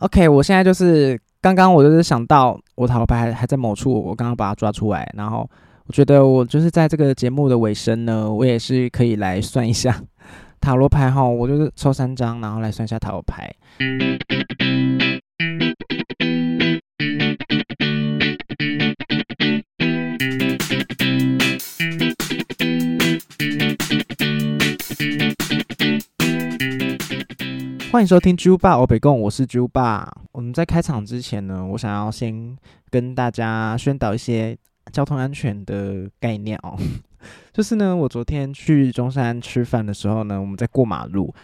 OK，我现在就是刚刚我就是想到我塔罗牌还还在某处，我刚刚把它抓出来，然后我觉得我就是在这个节目的尾声呢，我也是可以来算一下塔罗牌哈，我就是抽三张，然后来算一下塔罗牌。欢迎收听猪爸欧北贡，我是猪爸。我们在开场之前呢，我想要先跟大家宣导一些交通安全的概念哦。就是呢，我昨天去中山吃饭的时候呢，我们在过马路。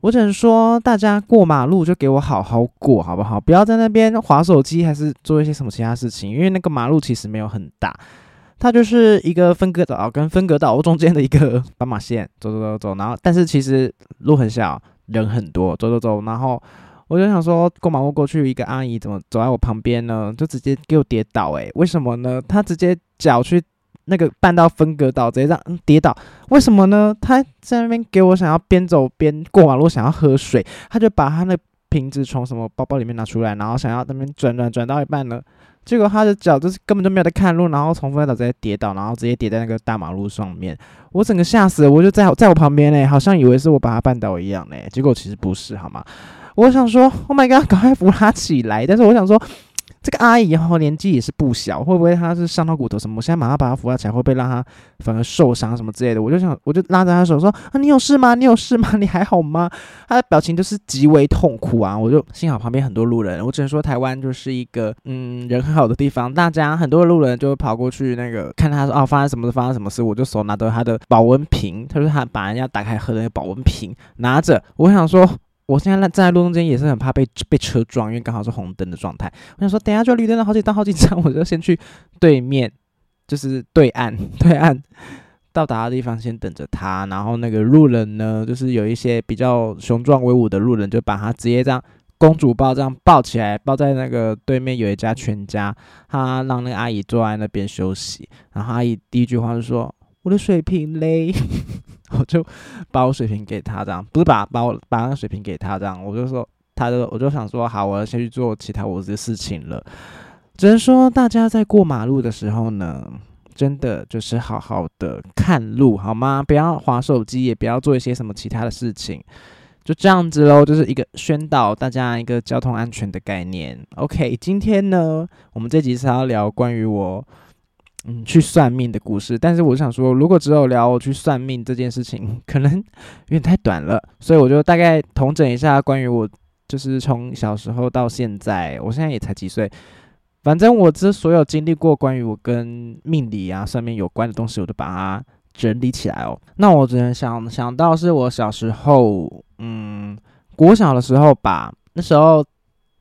我只能说，大家过马路就给我好好过，好不好？不要在那边划手机，还是做一些什么其他事情。因为那个马路其实没有很大，它就是一个分隔岛跟分隔岛中间的一个斑马线，走走走走。然后，但是其实路很小。人很多，走走走，然后我就想说，过马路过去，一个阿姨怎么走在我旁边呢？就直接给我跌倒，诶，为什么呢？她直接脚去那个半道分隔岛，直接让跌倒，为什么呢？她在那边给我想要边走边过马路，想要喝水，她就把她那瓶子从什么包包里面拿出来，然后想要那边转转转到一半呢。结果他的脚就是根本就没有在看路，然后从副驾驶直接跌倒，然后直接跌在那个大马路上面。我整个吓死了，我就在在我旁边呢，好像以为是我把他绊倒一样呢，结果其实不是，好吗？我想说，Oh my god，赶快扶他起来。但是我想说。这个阿姨哈年纪也是不小，会不会她是伤到骨头什么？我现在马上把她扶起来，会不会让她反而受伤什么之类的？我就想，我就拉着她手说：“啊，你有事吗？你有事吗？你还好吗？”她的表情就是极为痛苦啊！我就幸好旁边很多路人，我只能说台湾就是一个嗯人很好的地方，大家很多路人就会跑过去那个看她说哦发生什么事，发生什么事？我就手拿着她的保温瓶，她说她把人家打开喝的那个保温瓶拿着，我想说。我现在站在路中间也是很怕被被车撞，因为刚好是红灯的状态。我想说，等下就绿灯了，好几档好几张，我就先去对面，就是对岸 对岸到达的地方先等着他。然后那个路人呢，就是有一些比较雄壮威武的路人，就把他直接这样公主抱这样抱起来，抱在那个对面有一家全家，他让那个阿姨坐在那边休息。然后阿姨第一句话就说：“我的水瓶嘞。”我就把我水瓶给他，这样不是把把我把那个水瓶给他，这样我就说，他就我就想说，好，我要先去做其他我的事情了。只能说，大家在过马路的时候呢，真的就是好好的看路，好吗？不要划手机，也不要做一些什么其他的事情，就这样子喽。就是一个宣导大家一个交通安全的概念。OK，今天呢，我们这集是要聊关于我。嗯，去算命的故事，但是我想说，如果只有聊我去算命这件事情，可能有点太短了，所以我就大概统整一下关于我，就是从小时候到现在，我现在也才几岁，反正我这所有经历过关于我跟命理啊、算命有关的东西，我都把它整理起来哦。那我只能想想到是我小时候，嗯，国小的时候吧，那时候。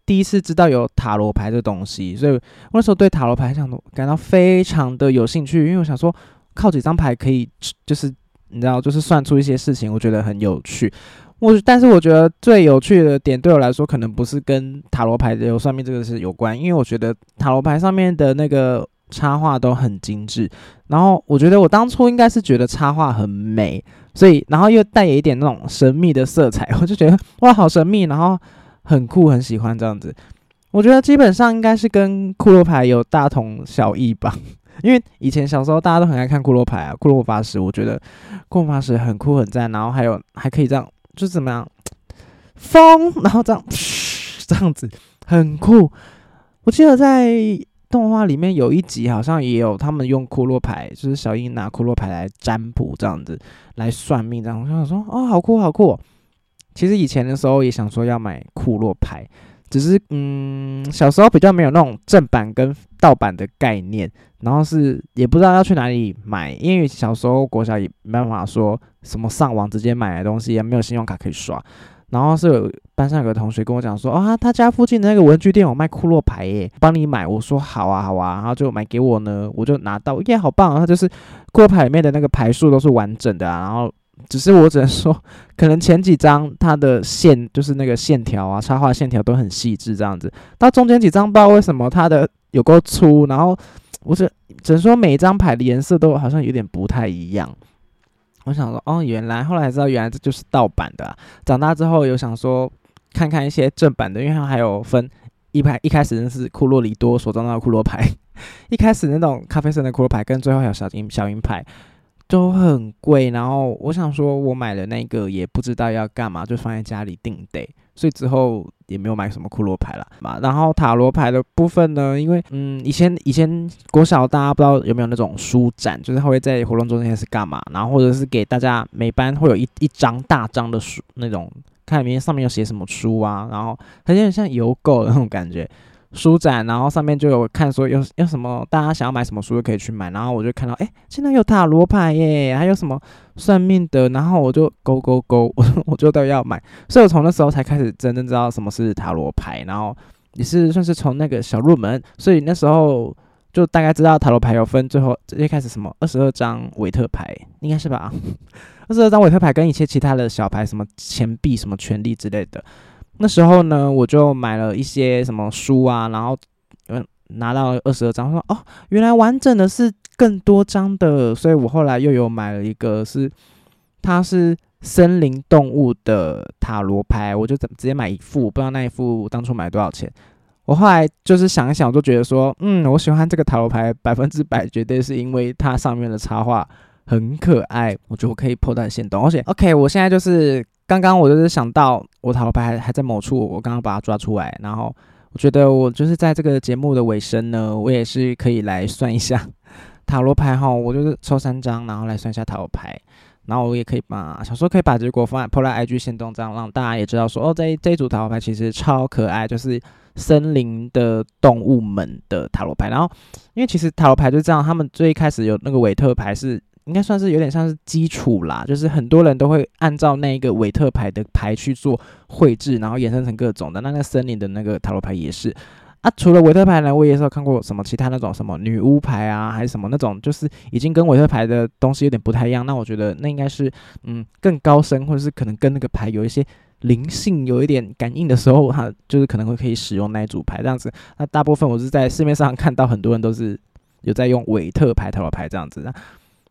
第一次知道有塔罗牌这东西，所以我那时候对塔罗牌想感到非常的有兴趣，因为我想说靠几张牌可以，就是你知道，就是算出一些事情，我觉得很有趣。我但是我觉得最有趣的点对我来说，可能不是跟塔罗牌有算命这个是有关，因为我觉得塔罗牌上面的那个插画都很精致，然后我觉得我当初应该是觉得插画很美，所以然后又带有一点那种神秘的色彩，我就觉得哇，好神秘，然后。很酷，很喜欢这样子。我觉得基本上应该是跟骷髅牌有大同小异吧。因为以前小时候大家都很爱看骷髅牌啊，骷髅法师，我觉得骷髅法师很酷很赞。然后还有还可以这样，就是怎么样，风，然后这样，这样子很酷。我记得在动画里面有一集好像也有他们用骷髅牌，就是小樱拿骷髅牌来占卜这样子来算命这样。我想说，哦，好酷，好酷。其实以前的时候也想说要买库洛牌，只是嗯，小时候比较没有那种正版跟盗版的概念，然后是也不知道要去哪里买，因为小时候国小也没办法说什么上网直接买的东西，也没有信用卡可以刷。然后是有班上有个同学跟我讲说，啊，他家附近的那个文具店有卖库洛牌耶，帮你买。我说好啊好啊，然后就买给我呢，我就拿到，耶，好棒！它就是库洛牌里面的那个牌数都是完整的啊，然后。只是我只能说，可能前几张它的线就是那个线条啊，插画线条都很细致这样子。到中间几张不知道为什么它的有够粗，然后我只只能说每一张牌的颜色都好像有点不太一样。我想说，哦，原来后来才知道原来这就是盗版的。长大之后有想说，看看一些正版的，因为它还有分一排，一开始是库洛里多所装的库洛牌，一开始那种咖啡色的库洛牌，跟最后还有小银小银牌。都很贵，然后我想说，我买的那个也不知道要干嘛，就放在家里定得，所以之后也没有买什么库洛牌了嘛。然后塔罗牌的部分呢，因为嗯，以前以前国小大家不知道有没有那种书展，就是他会在活动中间是干嘛，然后或者是给大家每班会有一一张大张的书，那种看里面上面有写什么书啊，然后有点像邮购的那种感觉。书展，然后上面就有看说有有什么大家想要买什么书就可以去买，然后我就看到哎，现在有塔罗牌耶，还有什么算命的，然后我就勾勾勾，我 我就都要买，所以我从那时候才开始真正知道什么是塔罗牌，然后也是算是从那个小入门，所以那时候就大概知道塔罗牌有分，最后一开始什么二十二张韦特牌，应该是吧？二十二张韦特牌跟一些其他的小牌，什么钱币、什么权力之类的。那时候呢，我就买了一些什么书啊，然后嗯拿到二十二张，说哦，原来完整的是更多张的，所以我后来又有买了一个是，它是森林动物的塔罗牌，我就怎直接买一副，不知道那一副当初买多少钱。我后来就是想一想，我就觉得说，嗯，我喜欢这个塔罗牌，百分之百绝对是因为它上面的插画很可爱，我觉得我可以破断线动，而且 OK，我现在就是。刚刚我就是想到我塔罗牌还还在某处，我刚刚把它抓出来，然后我觉得我就是在这个节目的尾声呢，我也是可以来算一下塔罗牌哈，我就是抽三张，然后来算一下塔罗牌，然后我也可以把想说可以把结果放在 PO 在 IG 线动，这样让大家也知道说哦，这这一组塔罗牌其实超可爱，就是森林的动物们的塔罗牌，然后因为其实塔罗牌就这样，他们最一开始有那个韦特牌是。应该算是有点像是基础啦，就是很多人都会按照那个韦特牌的牌去做绘制，然后衍生成各种的。那那个森林的那个塔罗牌也是啊。除了韦特牌呢，我也是有看过什么其他那种什么女巫牌啊，还是什么那种，就是已经跟韦特牌的东西有点不太一样。那我觉得那应该是嗯更高深，或者是可能跟那个牌有一些灵性、有一点感应的时候，它就是可能会可以使用那一组牌这样子。那大部分我是在市面上看到很多人都是有在用韦特牌塔罗牌这样子。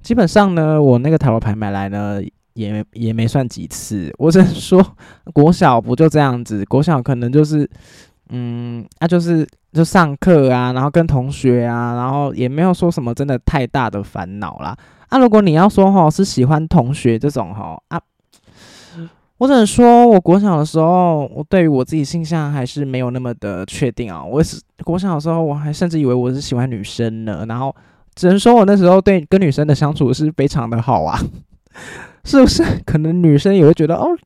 基本上呢，我那个塔罗牌买来呢，也也没算几次。我只能说，国小不就这样子？国小可能就是，嗯，那就是就上课啊，然后跟同学啊，然后也没有说什么真的太大的烦恼啦。啊，如果你要说哈，是喜欢同学这种哈啊，我只能说，我国小的时候，我对于我自己性向还是没有那么的确定啊。我是国小的时候，我还甚至以为我是喜欢女生呢，然后。只能说我那时候对跟女生的相处是非常的好啊，是不是？可能女生也会觉得哦，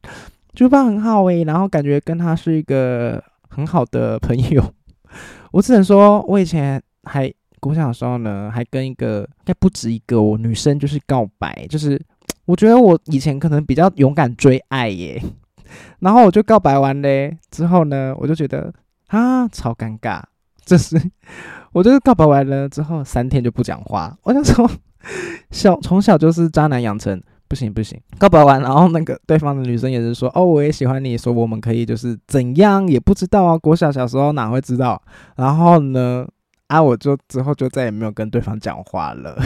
朱爸很好诶，然后感觉跟他是一个很好的朋友。我只能说，我以前还国小的时候呢，还跟一个应该不止一个我女生就是告白，就是我觉得我以前可能比较勇敢追爱耶，然后我就告白完嘞，之后呢，我就觉得啊，超尴尬，这是。我就是告白完了之后三天就不讲话。我想说，小从小就是渣男养成，不行不行。告白完，然后那个对方的女生也是说，哦，我也喜欢你，说我们可以就是怎样也不知道啊。国小小时候哪会知道？然后呢，啊，我就之后就再也没有跟对方讲话了。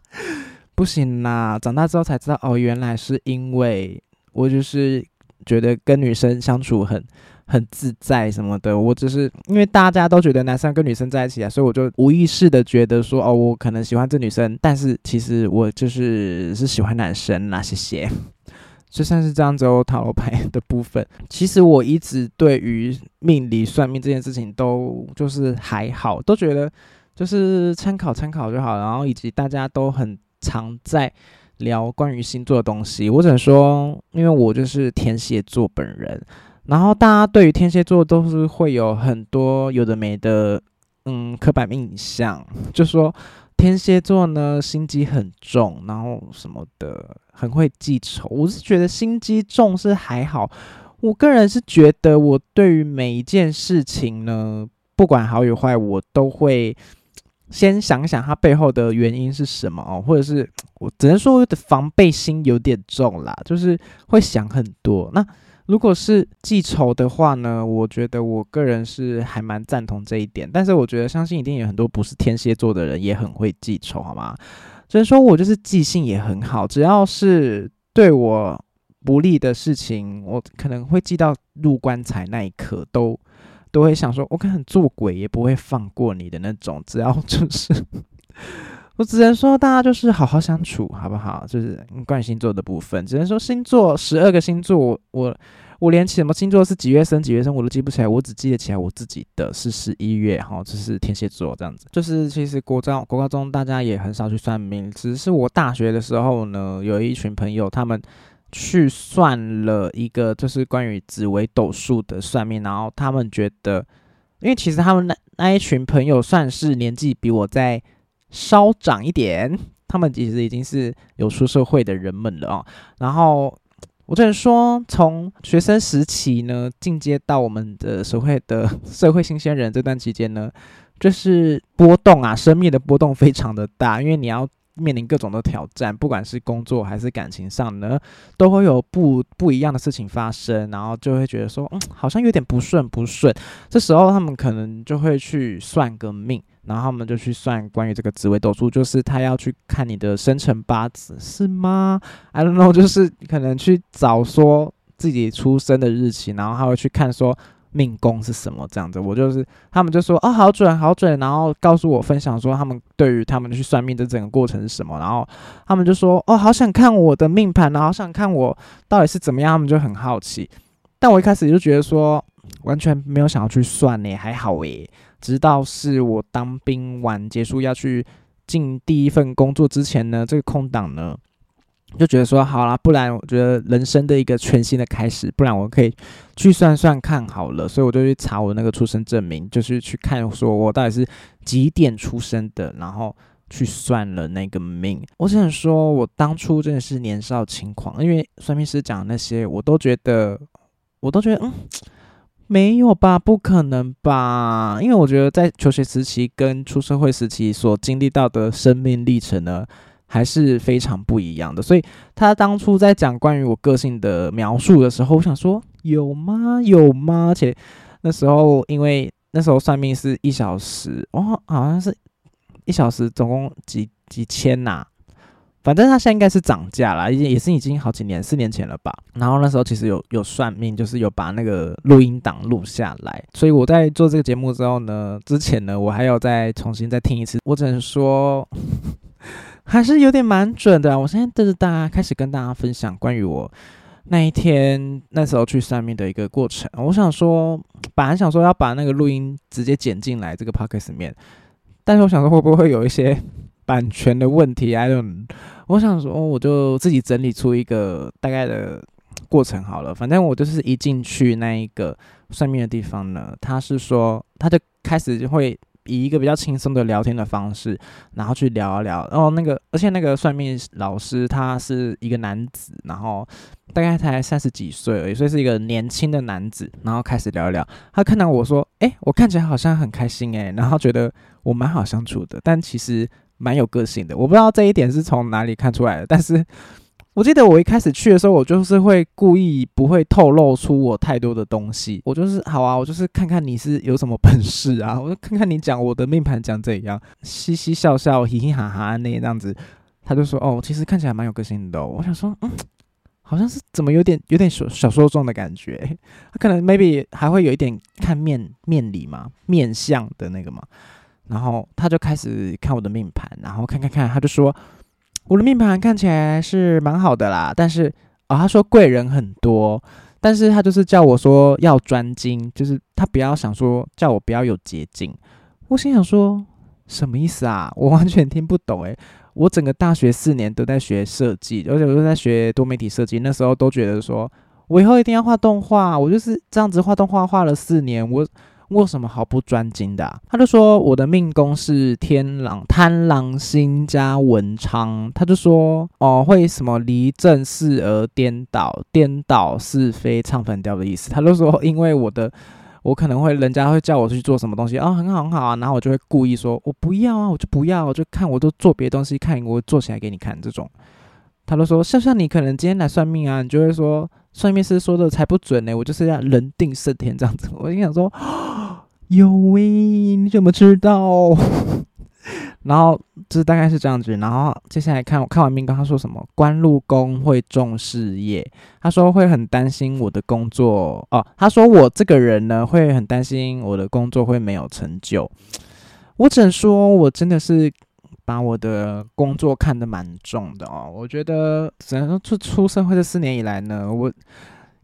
不行啦，长大之后才知道，哦，原来是因为我就是觉得跟女生相处很。很自在什么的，我只是因为大家都觉得男生跟女生在一起啊，所以我就无意识的觉得说，哦，我可能喜欢这女生，但是其实我就是是喜欢男生啦。谢谢，就算是这样子哦。塔罗牌的部分，其实我一直对于命理算命这件事情都就是还好，都觉得就是参考参考就好。然后以及大家都很常在聊关于星座的东西，我只能说，因为我就是天蝎座本人。然后大家对于天蝎座都是会有很多有的没的，嗯，刻板印象，就说天蝎座呢心机很重，然后什么的很会记仇。我是觉得心机重是还好，我个人是觉得我对于每一件事情呢，不管好与坏，我都会先想想它背后的原因是什么哦，或者是我只能说我的防备心有点重啦，就是会想很多。那如果是记仇的话呢，我觉得我个人是还蛮赞同这一点。但是我觉得相信一定有很多不是天蝎座的人也很会记仇，好吗？所以说我就是记性也很好，只要是对我不利的事情，我可能会记到入棺材那一刻，都都会想说，我可能做鬼也不会放过你的那种。只要就是，我只能说大家就是好好相处，好不好？就是关于星座的部分，只能说星座十二个星座，我。我连什么星座是几月生几月生我都记不起来，我只记得起来我自己的是十一月哈，就是天蝎座这样子。就是其实国中国高中大家也很少去算命，只是我大学的时候呢，有一群朋友他们去算了一个就是关于紫微斗数的算命，然后他们觉得，因为其实他们那那一群朋友算是年纪比我在稍长一点，他们其实已经是有出社会的人们了啊，然后。我只能说，从学生时期呢，进阶到我们的社会的社会新鲜人这段期间呢，就是波动啊，生命的波动非常的大，因为你要面临各种的挑战，不管是工作还是感情上呢，都会有不不一样的事情发生，然后就会觉得说，嗯，好像有点不顺不顺。这时候他们可能就会去算个命。然后他们就去算关于这个紫微斗数，就是他要去看你的生辰八字，是吗？I don't know，就是可能去找说自己出生的日期，然后他会去看说命宫是什么这样子。我就是他们就说哦，好准，好准，然后告诉我分享说他们对于他们去算命的整个过程是什么，然后他们就说哦，好想看我的命盘，然后想看我到底是怎么样，他们就很好奇。但我一开始就觉得说完全没有想要去算呢，还好诶。直到是我当兵完结束要去进第一份工作之前呢，这个空档呢，就觉得说好啦，不然我觉得人生的一个全新的开始，不然我可以去算算看好了，所以我就去查我那个出生证明，就是去看说我到底是几点出生的，然后去算了那个命。我只能说，我当初真的是年少轻狂，因为算命师讲那些，我都觉得，我都觉得，嗯。没有吧？不可能吧？因为我觉得在求学时期跟出社会时期所经历到的生命历程呢，还是非常不一样的。所以他当初在讲关于我个性的描述的时候，我想说有吗？有吗？而且那时候因为那时候算命是一小时，哦，好像是一小时总共几几千呐。反正他现在应该是涨价了，已经也是已经好几年，四年前了吧。然后那时候其实有有算命，就是有把那个录音档录下来。所以我在做这个节目之后呢，之前呢我还要再重新再听一次。我只能说，还是有点蛮准的。我现在带着大家开始跟大家分享关于我那一天那时候去算命的一个过程。我想说，本来想说要把那个录音直接剪进来这个 podcast 里面，但是我想说会不会有一些。版权的问题，I don't。我想说，我就自己整理出一个大概的过程好了。反正我就是一进去那一个算命的地方呢，他是说，他就开始就会以一个比较轻松的聊天的方式，然后去聊一聊。然后那个，而且那个算命老师他是一个男子，然后大概才三十几岁而已，所以是一个年轻的男子。然后开始聊一聊，他看到我说：“哎，我看起来好像很开心哎。”然后觉得我蛮好相处的，但其实。蛮有个性的，我不知道这一点是从哪里看出来的。但是我记得我一开始去的时候，我就是会故意不会透露出我太多的东西。我就是好啊，我就是看看你是有什么本事啊，我就看看你讲我的命盘讲怎样，嘻嘻笑笑，嘻嘻哈哈那样子。他就说：“哦，其实看起来蛮有个性的。”我想说：“嗯，好像是怎么有点有点小小说中的感觉。他可能 maybe 还会有一点看面面理嘛，面相的那个嘛。”然后他就开始看我的命盘，然后看看看，他就说我的命盘看起来是蛮好的啦，但是啊，他说贵人很多，但是他就是叫我说要专精，就是他不要想说叫我不要有捷径。我心想说什么意思啊？我完全听不懂诶。我整个大学四年都在学设计，而且我都在学多媒体设计，那时候都觉得说我以后一定要画动画，我就是这样子画动画画了四年，我。为什么毫不专精的？他就说我的命宫是天狼、贪狼星加文昌。他就说哦，会什么离正事而颠倒，颠倒是非唱反调的意思。他就说，因为我的 我可能会人家会叫我去做什么东西哦，很好很好啊，然后我就会故意说我不要啊，我就不要，我就看我都做别的东西，看我做起来给你看这种。他都说像像你可能今天来算命啊，你就会说算命师说的才不准呢，我就是要人定胜天这样子。我就想说。有喂，你怎么知道？然后这大概是这样子。然后接下来看我看完命宫，他说什么？官禄宫会重事业，他说会很担心我的工作哦。他说我这个人呢，会很担心我的工作会没有成就。我只能说，我真的是把我的工作看得蛮重的哦。我觉得只能说出出社会这四年以来呢，我。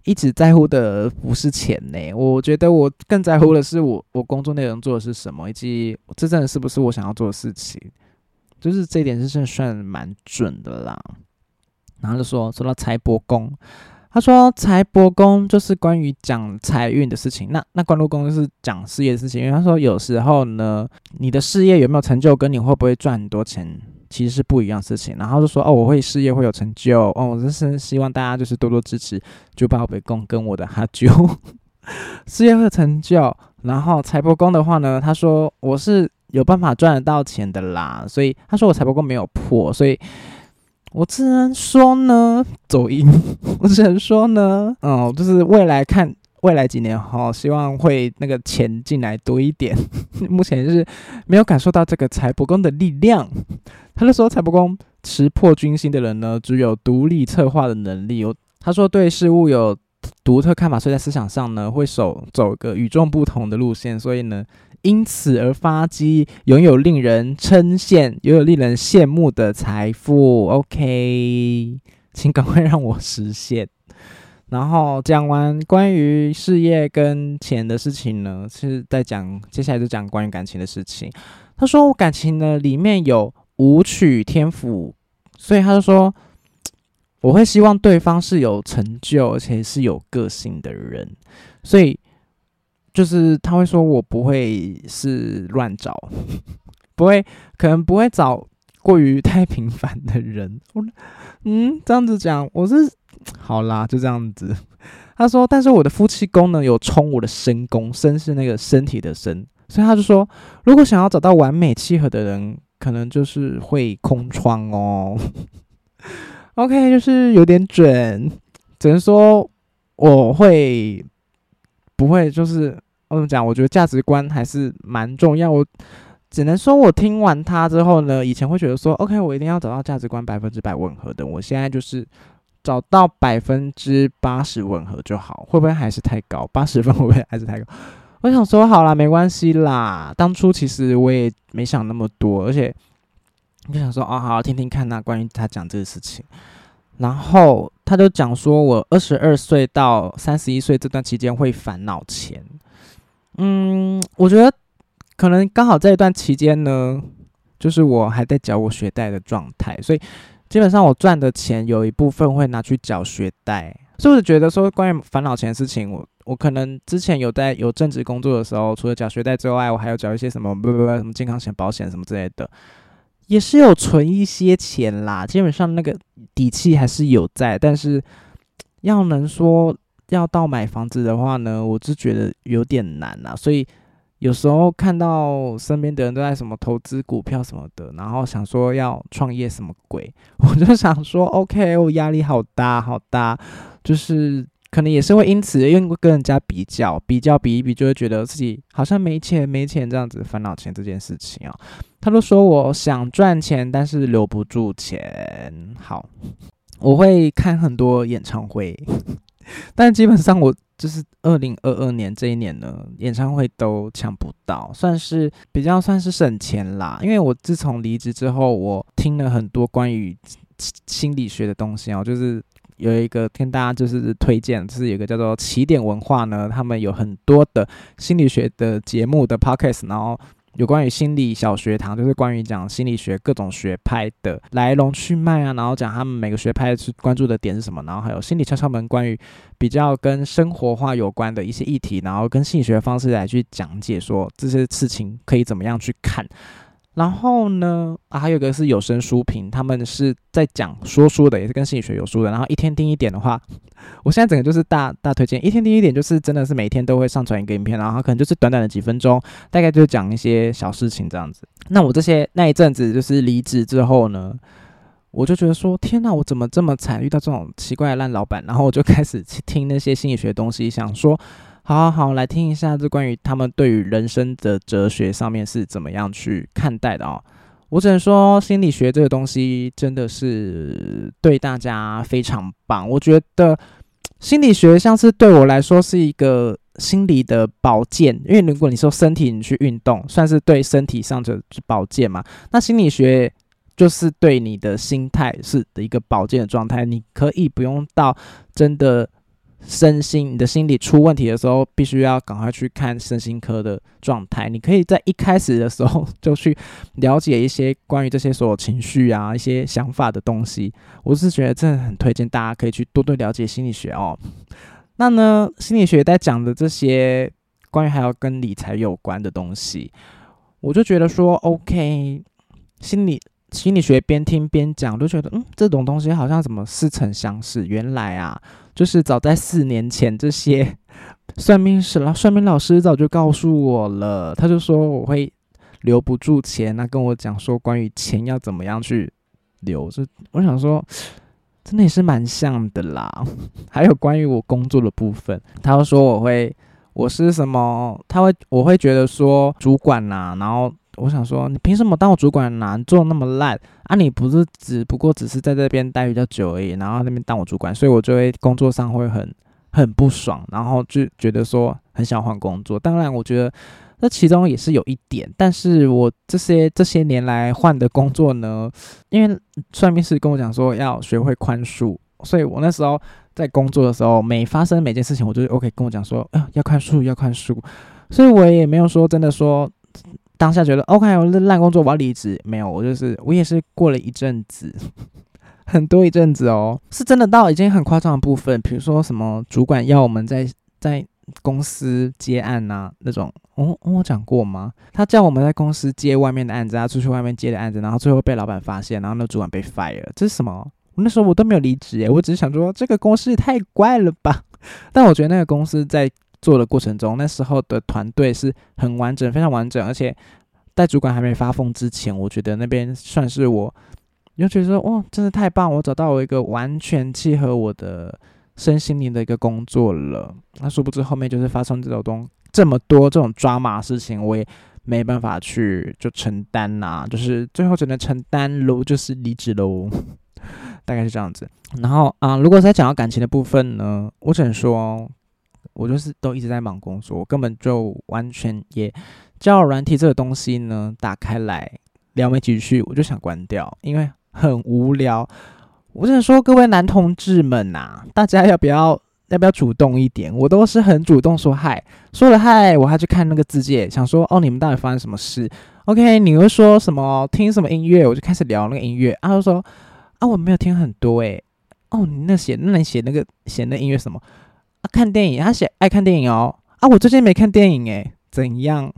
一直在乎的不是钱呢，我觉得我更在乎的是我我工作内容做的是什么，以及这真的是不是我想要做的事情，就是这一点是算算蛮准的啦。然后就说说到财帛宫，他说财帛宫就是关于讲财运的事情，那那官禄宫就是讲事业的事情，因为他说有时候呢，你的事业有没有成就，跟你会不会赚很多钱。其实是不一样事情，然后就说哦，我会事业会有成就哦，我真是希望大家就是多多支持，就把我北宫跟我的哈啾 事业会成就。然后财帛宫的话呢，他说我是有办法赚得到钱的啦，所以他说我财帛宫没有破，所以我只能说呢，走音，我只能说呢，嗯，就是未来看。未来几年哈，希望会那个钱进来多一点。目前就是没有感受到这个财帛宫的力量。他就说，财帛宫持破军星的人呢，只有独立策划的能力。有他说对事物有独特看法，所以在思想上呢，会走走个与众不同的路线。所以呢，因此而发迹，拥有令人称羡、拥有令人羡慕的财富。OK，请赶快让我实现。然后讲完关于事业跟钱的事情呢，是在讲接下来就讲关于感情的事情。他说我感情呢里面有舞曲天赋，所以他就说我会希望对方是有成就而且是有个性的人，所以就是他会说我不会是乱找，不会可能不会找过于太平凡的人。嗯，这样子讲我是。好啦，就这样子。他说：“但是我的夫妻宫呢，有冲我的身宫，身是那个身体的身，所以他就说，如果想要找到完美契合的人，可能就是会空窗哦。OK，就是有点准，只能说我会不会就是我怎么讲？我觉得价值观还是蛮重要。我只能说我听完他之后呢，以前会觉得说，OK，我一定要找到价值观百分之百吻合的。我现在就是。”找到百分之八十吻合就好，会不会还是太高？八十分会不会还是太高？我想说好啦，没关系啦。当初其实我也没想那么多，而且就想说哦，好好听听看那关于他讲这个事情。然后他就讲说，我二十二岁到三十一岁这段期间会烦恼钱。嗯，我觉得可能刚好这一段期间呢，就是我还在缴我学贷的状态，所以。基本上我赚的钱有一部分会拿去缴学贷，是不是觉得说关于烦恼钱的事情，我我可能之前有在有正职工作的时候，除了缴学贷之外，我还要缴一些什么不不不什么健康险、保险什么之类的，也是有存一些钱啦。基本上那个底气还是有在，但是要能说要到买房子的话呢，我是觉得有点难啊，所以。有时候看到身边的人都在什么投资股票什么的，然后想说要创业什么鬼，我就想说，OK，我压力好大好大，就是可能也是会因此因为跟人家比较，比较比一比，就会觉得自己好像没钱没钱这样子，烦恼钱这件事情啊。他都说我想赚钱，但是留不住钱。好，我会看很多演唱会，但基本上我。就是二零二二年这一年呢，演唱会都抢不到，算是比较算是省钱啦。因为我自从离职之后，我听了很多关于心理学的东西哦，就是有一个跟大家就是推荐，就是有一个叫做起点文化呢，他们有很多的心理学的节目的 podcast，然后。有关于心理小学堂，就是关于讲心理学各种学派的来龙去脉啊，然后讲他们每个学派是关注的点是什么，然后还有心理敲敲门，关于比较跟生活化有关的一些议题，然后跟心理学的方式来去讲解，说这些事情可以怎么样去看。然后呢，啊，还有一个是有声书评，他们是在讲说书的，也是跟心理学有书的。然后一天听一点的话，我现在整个就是大大推荐。一天听一点，就是真的是每天都会上传一个影片，然后可能就是短短的几分钟，大概就讲一些小事情这样子。那我这些那一阵子就是离职之后呢，我就觉得说，天呐，我怎么这么惨，遇到这种奇怪的烂老板？然后我就开始去听那些心理学的东西，想说。好好好，来听一下这关于他们对于人生的哲学上面是怎么样去看待的哦。我只能说，心理学这个东西真的是对大家非常棒。我觉得心理学像是对我来说是一个心理的保健，因为如果你说身体你去运动，算是对身体上的保健嘛。那心理学就是对你的心态是的一个保健的状态，你可以不用到真的。身心，你的心理出问题的时候，必须要赶快去看身心科的状态。你可以在一开始的时候就去了解一些关于这些所有情绪啊、一些想法的东西。我是觉得真的很推荐大家可以去多多了解心理学哦。那呢，心理学在讲的这些关于还有跟理财有关的东西，我就觉得说，OK，心理心理学边听边讲，都觉得嗯，这种东西好像怎么似曾相识。原来啊。就是早在四年前，这些 算命师老算命老师早就告诉我了。他就说我会留不住钱，那跟我讲说关于钱要怎么样去留。就我想说，真的也是蛮像的啦。还有关于我工作的部分，他说我会我是什么？他会我会觉得说主管呐，然后。我想说，你凭什么当我主管呢？做那么烂啊！你不是只不过只是在这边待比较久而已，然后那边当我主管，所以我就会工作上会很很不爽，然后就觉得说很想换工作。当然，我觉得那其中也是有一点，但是我这些这些年来换的工作呢，因为算命师跟我讲说要学会宽恕，所以我那时候在工作的时候，每发生每件事情，我就 OK 跟我讲说，啊，要宽恕，要宽恕，所以我也没有说真的说。当下觉得 OK，我这烂工作我要离职。没有，我就是我也是过了一阵子，很多一阵子哦，是真的到已经很夸张的部分。比如说什么主管要我们在在公司接案呐那种，我我讲过吗？他叫我们在公司接外面的案子，他出去外面接的案子，然后最后被老板发现，然后那主管被 fire，这是什么？那时候我都没有离职诶，我只是想说这个公司也太怪了吧。但我觉得那个公司在。做的过程中，那时候的团队是很完整，非常完整，而且在主管还没发疯之前，我觉得那边算是我，就觉得说，哇，真的太棒，我找到我一个完全契合我的身心灵的一个工作了。那殊不知后面就是发生这种东这么多这种抓马事情，我也没办法去就承担呐，就是最后只能承担喽，就是离职喽，大概是这样子。然后啊，如果再讲到感情的部分呢，我只能说。我就是都一直在忙工作，我根本就完全也交友软体这个东西呢，打开来聊没几句，我就想关掉，因为很无聊。我想说，各位男同志们呐，大家要不要要不要主动一点？我都是很主动说嗨，说了嗨，我还去看那个字界，想说哦，你们到底发生什么事？OK，你会说什么？听什么音乐？我就开始聊那个音乐。啊，就说啊，我没有听很多诶。哦，你那写那你写那个写那音乐什么？看电影，他写爱看电影哦。啊，我最近没看电影诶，怎样？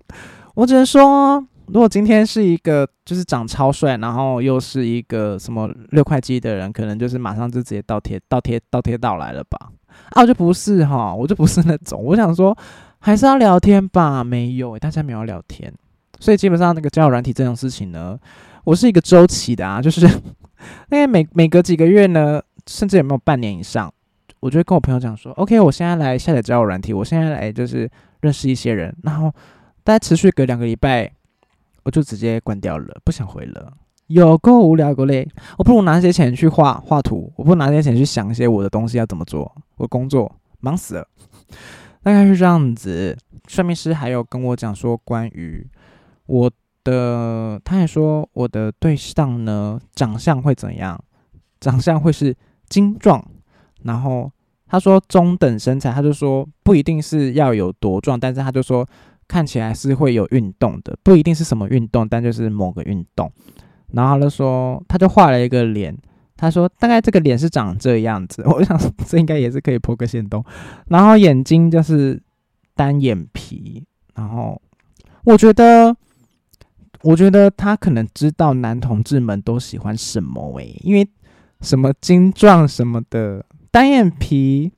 我只能说，如果今天是一个就是长超帅，然后又是一个什么六块肌的人，可能就是马上就直接倒贴倒贴倒贴到来了吧？啊，我就不是哈，我就不是那种。我想说，还是要聊天吧？没有，大家没有聊天，所以基本上那个交友软体这种事情呢，我是一个周期的啊，就是 那个每每隔几个月呢，甚至有没有半年以上。我就会跟我朋友讲说，OK，我现在来下载交友软体，我现在来就是认识一些人，然后大概持续隔两个礼拜，我就直接关掉了，不想回了，有够无聊够累，我不如拿些钱去画画图，我不如拿些钱去想一些我的东西要怎么做，我工作忙死了，大概是这样子。算命师还有跟我讲说，关于我的，他还说我的对象呢，长相会怎样？长相会是精壮。然后他说中等身材，他就说不一定是要有多壮，但是他就说看起来是会有运动的，不一定是什么运动，但就是某个运动。然后他就说他就画了一个脸，他说大概这个脸是长这样子，我想这应该也是可以破个线洞。然后眼睛就是单眼皮，然后我觉得我觉得他可能知道男同志们都喜欢什么诶，因为什么精壮什么的。单眼皮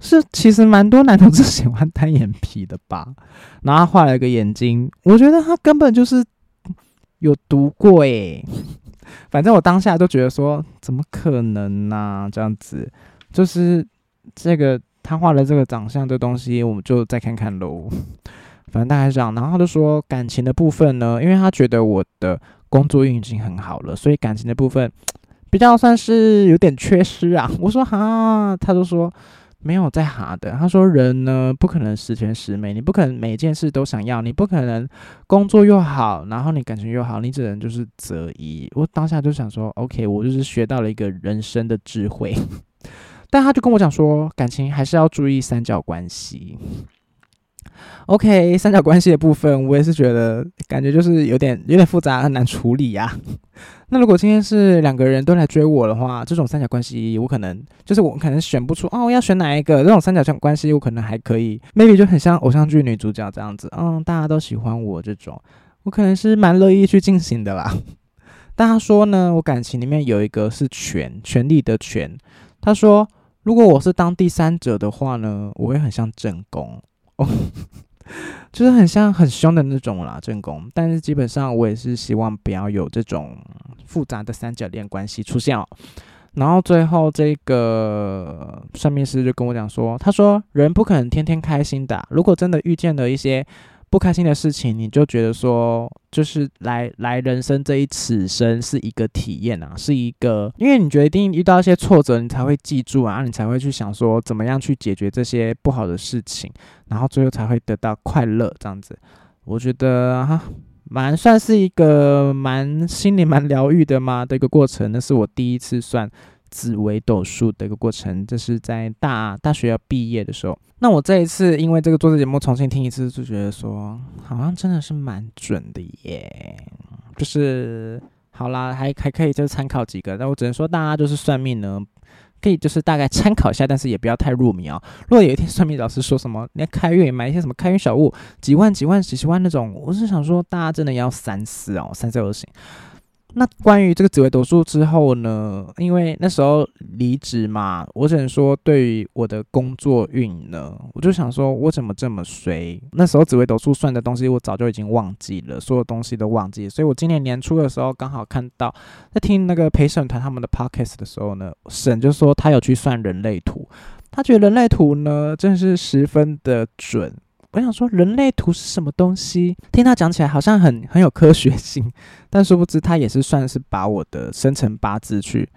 是其实蛮多男同志喜欢单眼皮的吧？然后画了一个眼睛，我觉得他根本就是有读过诶。反正我当下都觉得说，怎么可能呢？这样子就是这个他画的这个长相的东西，我们就再看看喽。反正大概是这样。然后他就说感情的部分呢，因为他觉得我的工作运已经很好了，所以感情的部分比较算是有点缺失啊。我说哈，他就说。没有在哈的，他说人呢不可能十全十美，你不可能每件事都想要，你不可能工作又好，然后你感情又好，你只能就是择一。我当下就想说，OK，我就是学到了一个人生的智慧，但他就跟我讲说，感情还是要注意三角关系。OK，三角关系的部分，我也是觉得感觉就是有点有点复杂，很难处理呀。那如果今天是两个人都来追我的话，这种三角关系，我可能就是我可能选不出哦，要选哪一个？这种三角关系，我可能还可以，maybe 就很像偶像剧女主角这样子，嗯，大家都喜欢我这种，我可能是蛮乐意去进行的啦。但他说呢，我感情里面有一个是权，权力的权。他说，如果我是当第三者的话呢，我会很像正宫。哦，就是很像很凶的那种啦，正宫。但是基本上我也是希望不要有这种复杂的三角恋关系出现哦。然后最后这个算命师就跟我讲说，他说人不可能天天开心的，如果真的遇见了一些。不开心的事情，你就觉得说，就是来来人生这一此生是一个体验啊，是一个，因为你决定遇到一些挫折，你才会记住啊，你才会去想说怎么样去解决这些不好的事情，然后最后才会得到快乐这样子。我觉得哈，蛮算是一个蛮心里蛮疗愈的嘛的一个过程，那是我第一次算。紫微斗数的一个过程，这是在大大学要毕业的时候。那我这一次因为这个做这节目重新听一次，就觉得说好像真的是蛮准的耶。就是好啦，还还可以就参考几个。那我只能说大家就是算命呢，可以就是大概参考一下，但是也不要太入迷哦。如果有一天算命老师说什么，你开运买一些什么开运小物，几万几万几十万那种，我是想说大家真的要三思哦，三思而行。那关于这个紫微斗数之后呢？因为那时候离职嘛，我只能说对于我的工作运呢，我就想说，我怎么这么衰？那时候紫微斗数算的东西，我早就已经忘记了，所有东西都忘记。所以我今年年初的时候，刚好看到在听那个陪审团他们的 podcast 的时候呢，沈就说他有去算人类图，他觉得人类图呢，真是十分的准。我想说，人类图是什么东西？听他讲起来好像很很有科学性，但殊不知他也是算是把我的生辰八字去，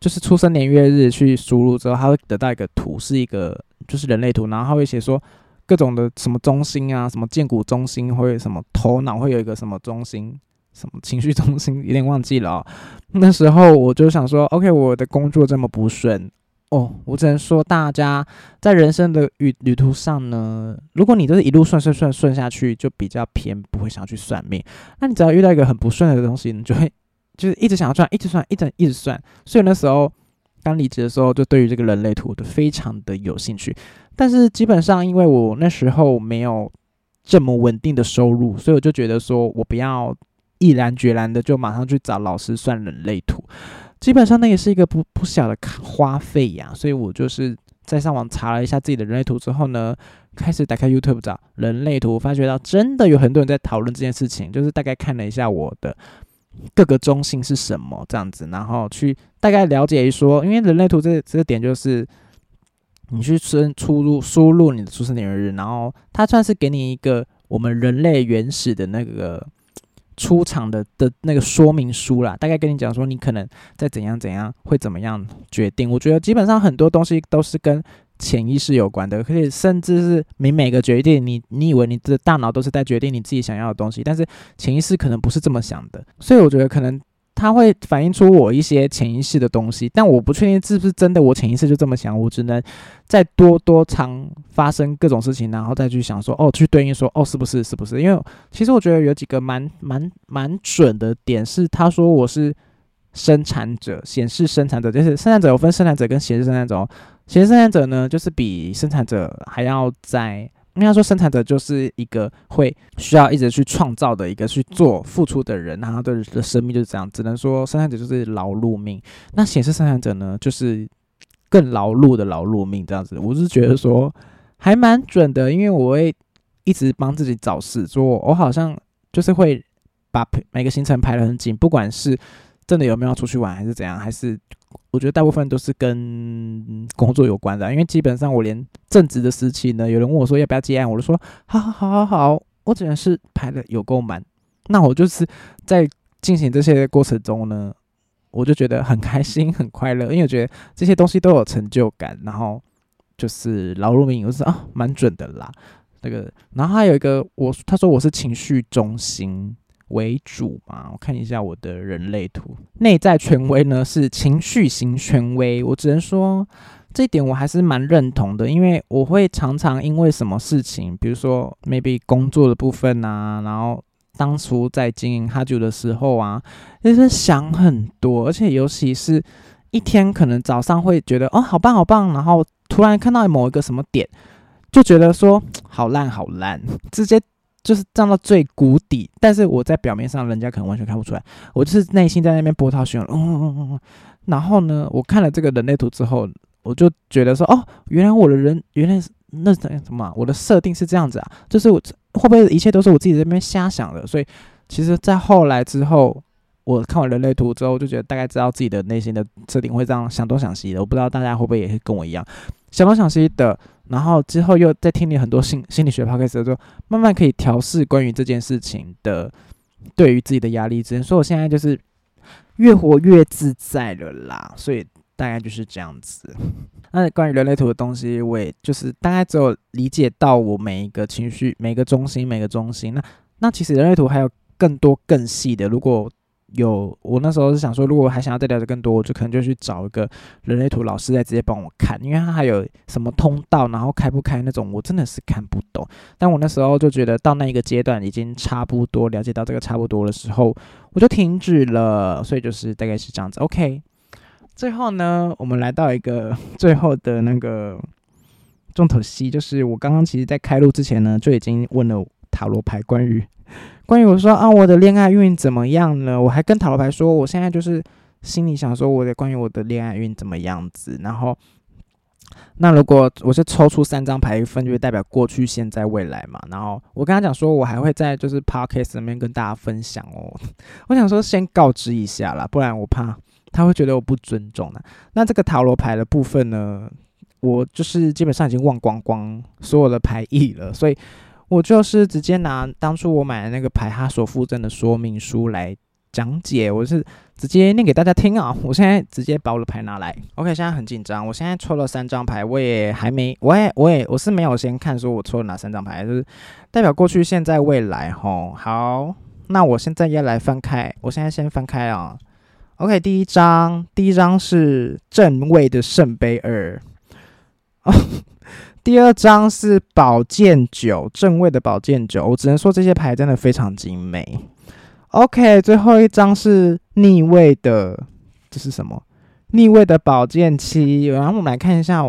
就是出生年月日去输入之后，他会得到一个图，是一个就是人类图，然后他会写说各种的什么中心啊，什么剑骨中心，或者什么头脑会有一个什么中心，什么情绪中心，有点忘记了。那时候我就想说，OK，我的工作这么不顺。哦，我只能说，大家在人生的旅旅途上呢，如果你都是一路顺顺顺顺下去，就比较偏不会想要去算命。那你只要遇到一个很不顺的东西，你就会就是一直想要算，一直算，一直一直算。所以那时候刚离职的时候，就对于这个人类图都非常的有兴趣。但是基本上，因为我那时候没有这么稳定的收入，所以我就觉得说我不要毅然决然的就马上去找老师算人类图。基本上那也是一个不不小的花费呀，所以我就是在上网查了一下自己的人类图之后呢，开始打开 YouTube 找人类图，发觉到真的有很多人在讨论这件事情，就是大概看了一下我的各个中心是什么这样子，然后去大概了解一说，因为人类图这这个点就是你去输出入输入你的出生年月日，然后它算是给你一个我们人类原始的那个。出场的的那个说明书啦，大概跟你讲说，你可能在怎样怎样会怎么样决定。我觉得基本上很多东西都是跟潜意识有关的，可以甚至是你每个决定，你你以为你的大脑都是在决定你自己想要的东西，但是潜意识可能不是这么想的。所以我觉得可能。它会反映出我一些潜意识的东西，但我不确定是不是真的，我潜意识就这么想。我只能再多多常发生各种事情，然后再去想说，哦，去对应说，哦，是不是，是不是？因为其实我觉得有几个蛮蛮蛮准的点是，他说我是生产者，显示生产者，就是生产者有分生产者跟显示生产者，显示生产者呢，就是比生产者还要在。应该说，生产者就是一个会需要一直去创造的一个去做付出的人，然后的的生命就是这样。只能说，生产者就是劳碌命。那显示生产者呢，就是更劳碌的劳碌命这样子。我是觉得说还蛮准的，因为我会一直帮自己找事做。我好像就是会把每个行程排得很紧，不管是真的有没有出去玩，还是怎样，还是。我觉得大部分都是跟工作有关的，因为基本上我连正职的时期呢，有人问我说要不要接案，我就说好好好好好，我只能是排的有够满。那我就是在进行这些过程中呢，我就觉得很开心、很快乐，因为我觉得这些东西都有成就感，然后就是劳碌命，我是啊，蛮准的啦。那个，然后还有一个，我他说我是情绪中心为主嘛，我看一下我的人类图，内在权威呢是情绪型权威，我只能说这一点我还是蛮认同的，因为我会常常因为什么事情，比如说 maybe 工作的部分啊，然后。当初在经营哈酒的时候啊，就是想很多，而且尤其是一天可能早上会觉得哦好棒好棒，然后突然看到某一个什么点，就觉得说好烂好烂，直接就是降到最谷底。但是我在表面上，人家可能完全看不出来，我就是内心在那边波涛汹涌。嗯嗯嗯嗯。然后呢，我看了这个人类图之后，我就觉得说哦，原来我的人原来是那什么，我的设定是这样子啊，就是我。会不会一切都是我自己在那边瞎想的？所以，其实，在后来之后，我看完人类图之后，就觉得大概知道自己的内心的设定会这样想东想西的。我不知道大家会不会也是跟我一样想东想西的。然后之后又在听你很多心心理学 podcast 之后，慢慢可以调试关于这件事情的对于自己的压力。只能说我现在就是越活越自在了啦。所以。大概就是这样子。那关于人类图的东西，我也就是大概只有理解到我每一个情绪、每个中心、每个中心。那那其实人类图还有更多更细的。如果有我那时候是想说，如果还想要再了解更多，我就可能就去找一个人类图老师来直接帮我看，因为他还有什么通道，然后开不开那种，我真的是看不懂。但我那时候就觉得到那一个阶段已经差不多了解到这个差不多的时候，我就停止了。所以就是大概是这样子。OK。最后呢，我们来到一个 最后的那个重头戏，就是我刚刚其实，在开录之前呢，就已经问了塔罗牌关于关于我说啊，我的恋爱运怎么样呢？我还跟塔罗牌说，我现在就是心里想说，我的关于我的恋爱运怎么样子。然后，那如果我是抽出三张牌，分别代表过去、现在、未来嘛。然后我跟他讲说，我还会在就是 podcast 里面跟大家分享哦。我想说，先告知一下啦，不然我怕。他会觉得我不尊重的。那这个塔罗牌的部分呢，我就是基本上已经忘光光所有的牌意了，所以我就是直接拿当初我买的那个牌它所附赠的说明书来讲解。我是直接念给大家听啊！我现在直接把我的牌拿来。OK，现在很紧张。我现在抽了三张牌，我也还没，我也我也我是没有先看说我抽了哪三张牌，就是代表过去、现在、未来。吼，好，那我现在要来翻开，我现在先翻开啊。OK，第一张，第一张是正位的圣杯二，第二张是宝剑九，正位的宝剑九。我只能说这些牌真的非常精美。OK，最后一张是逆位的，这是什么？逆位的宝剑七。然后我们来看一下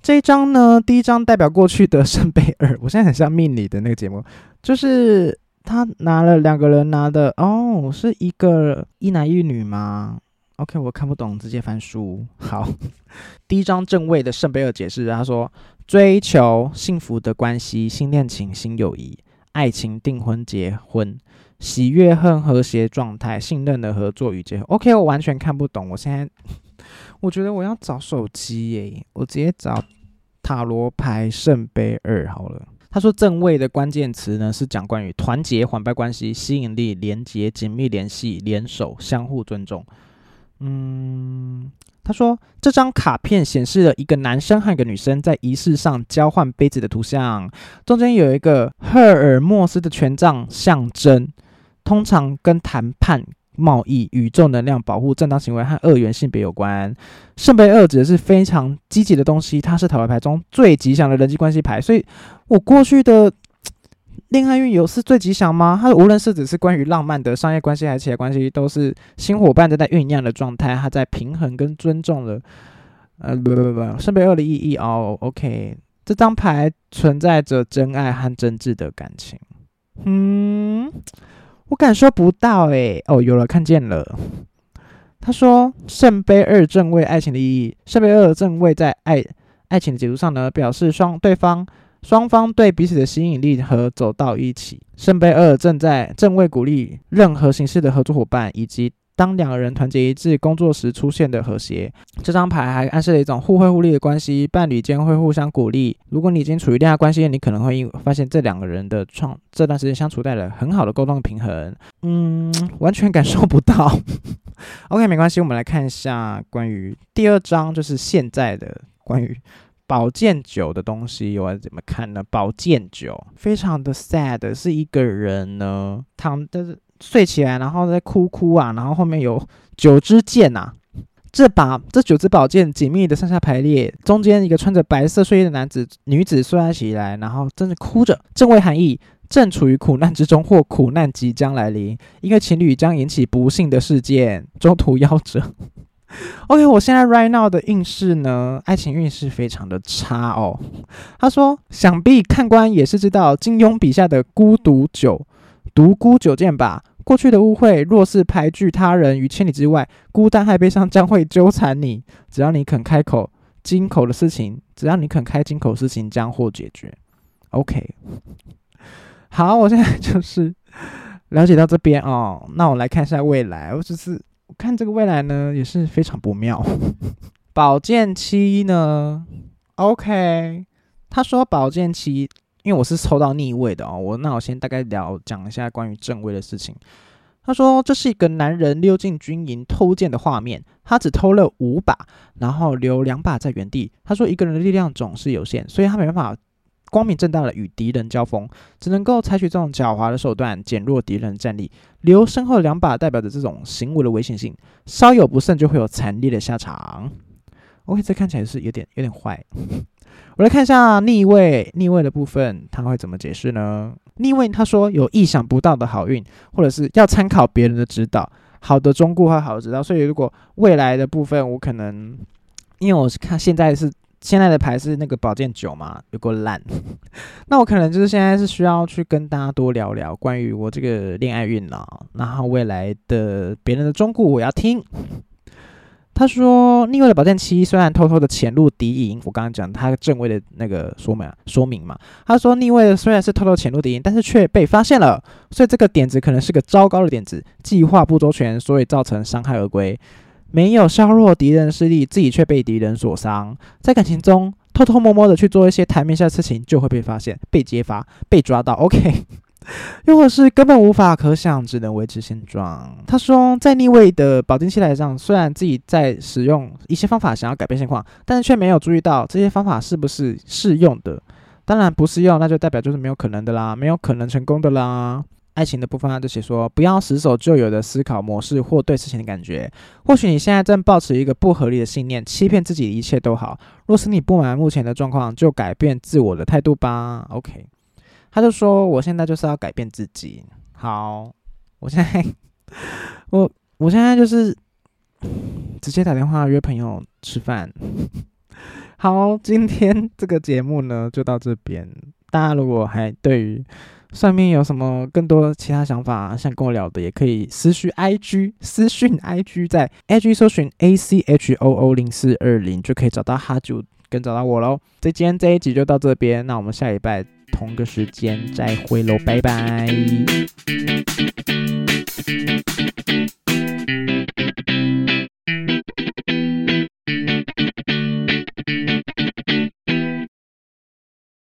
这一张呢，第一张代表过去的圣杯二。我现在很像命理的那个节目，就是。他拿了两个人拿的哦，是一个一男一女吗？OK，我看不懂，直接翻书。好，第一张正位的圣杯二解释，他说追求幸福的关系，新恋情、新友谊、爱情、订婚、结婚、喜悦恨和谐状态、信任的合作与结合。OK，我完全看不懂。我现在我觉得我要找手机耶，我直接找塔罗牌圣杯二好了。他说正位的关键词呢是讲关于团结、缓败关系、吸引力、连接、紧密联系、联手、相互尊重。嗯，他说这张卡片显示了一个男生和一个女生在仪式上交换杯子的图像，中间有一个赫尔墨斯的权杖象征，通常跟谈判。贸易、宇宙能量、保护、正当行为和二元性别有关。圣杯二指的是非常积极的东西，它是塔罗牌中最吉祥的人际关系牌。所以，我过去的恋爱运有是最吉祥吗？它无论是只是关于浪漫的商业关系还是企业关系，都是新伙伴正在酝酿的状态。它在平衡跟尊重了。呃，不不不，圣杯二的意义哦。OK，这张牌存在着真爱和真挚的感情。嗯。我感受不到诶，哦，有了，看见了。他说圣杯二正位爱情的意义，圣杯二正位在爱爱情的解读上呢，表示双对方双方对彼此的吸引力和走到一起。圣杯二正在正位鼓励任何形式的合作伙伴以及当两个人团结一致工作时出现的和谐。这张牌还暗示了一种互惠互利的关系，伴侣间会互相鼓励。如果你已经处于恋爱关系，你可能会发现这两个人的创这段时间相处带来很好的沟通平衡。嗯，完全感受不到。OK，没关系，我们来看一下关于第二章，就是现在的关于。宝剑九的东西我要怎么看呢？宝剑九非常的 sad，是一个人呢躺的睡起来，然后在哭哭啊，然后后面有九支剑呐。这把这九支宝剑紧密的上下排列，中间一个穿着白色睡衣的男子女子睡在起来，然后正在哭着，正为含义正处于苦难之中或苦难即将来临，一个情侣将引起不幸的事件，中途夭折。OK，我现在 right now 的运势呢，爱情运势非常的差哦。他说，想必看官也是知道金庸笔下的孤独酒独孤九剑吧？过去的误会，若是排拒他人于千里之外，孤单和悲伤将会纠缠你。只要你肯开口，金口的事情，只要你肯开金口，事情将获解决。OK，好，我现在就是了解到这边哦。那我来看一下未来，我只是。我看这个未来呢也是非常不妙。宝剑七呢？OK，他说宝剑七，因为我是抽到逆位的哦。我那我先大概聊讲一下关于正位的事情。他说这是一个男人溜进军营偷剑的画面，他只偷了五把，然后留两把在原地。他说一个人的力量总是有限，所以他没办法。光明正大的与敌人交锋，只能够采取这种狡猾的手段，减弱敌人战力。留身后两把，代表着这种行为的危险性，稍有不慎就会有惨烈的下场。OK，这看起来是有点有点坏。我来看一下逆位，逆位的部分他会怎么解释呢？逆位他说有意想不到的好运，或者是要参考别人的指导，好的忠告和好的指导。所以如果未来的部分，我可能因为我是看现在是。现在的牌是那个宝剑九嘛，有够烂。那我可能就是现在是需要去跟大家多聊聊关于我这个恋爱运了，然后未来的别人的忠告我要听。他说逆位的宝剑七虽然偷偷的潜入敌营，我刚刚讲他正位的那个说明说明嘛，他说逆位虽然是偷偷潜入敌营，但是却被发现了，所以这个点子可能是个糟糕的点子，计划不周全，所以造成伤害而归。没有削弱敌人势力，自己却被敌人所伤。在感情中偷偷摸摸的去做一些台面下的事情，就会被发现、被揭发、被抓到。OK，又或是根本无法可想，只能维持现状。他说，在逆位的保定期来上，虽然自己在使用一些方法想要改变现况，但是却没有注意到这些方法是不是适用的。当然不适用，那就代表就是没有可能的啦，没有可能成功的啦。爱情的部分，他就写说，不要死守旧有的思考模式或对事情的感觉。或许你现在正抱持一个不合理的信念，欺骗自己一切都好。若是你不满目前的状况，就改变自我的态度吧。OK，他就说，我现在就是要改变自己。好，我现在，我我现在就是直接打电话约朋友吃饭。好，今天这个节目呢就到这边。大家如果还对于上面有什么更多其他想法想跟我聊的，也可以私讯 IG，私讯 IG，在 IG 搜寻 A C H O O 零四二零就可以找到哈九跟找到我喽。这今天这一集就到这边，那我们下礼拜同个时间再会喽，拜拜。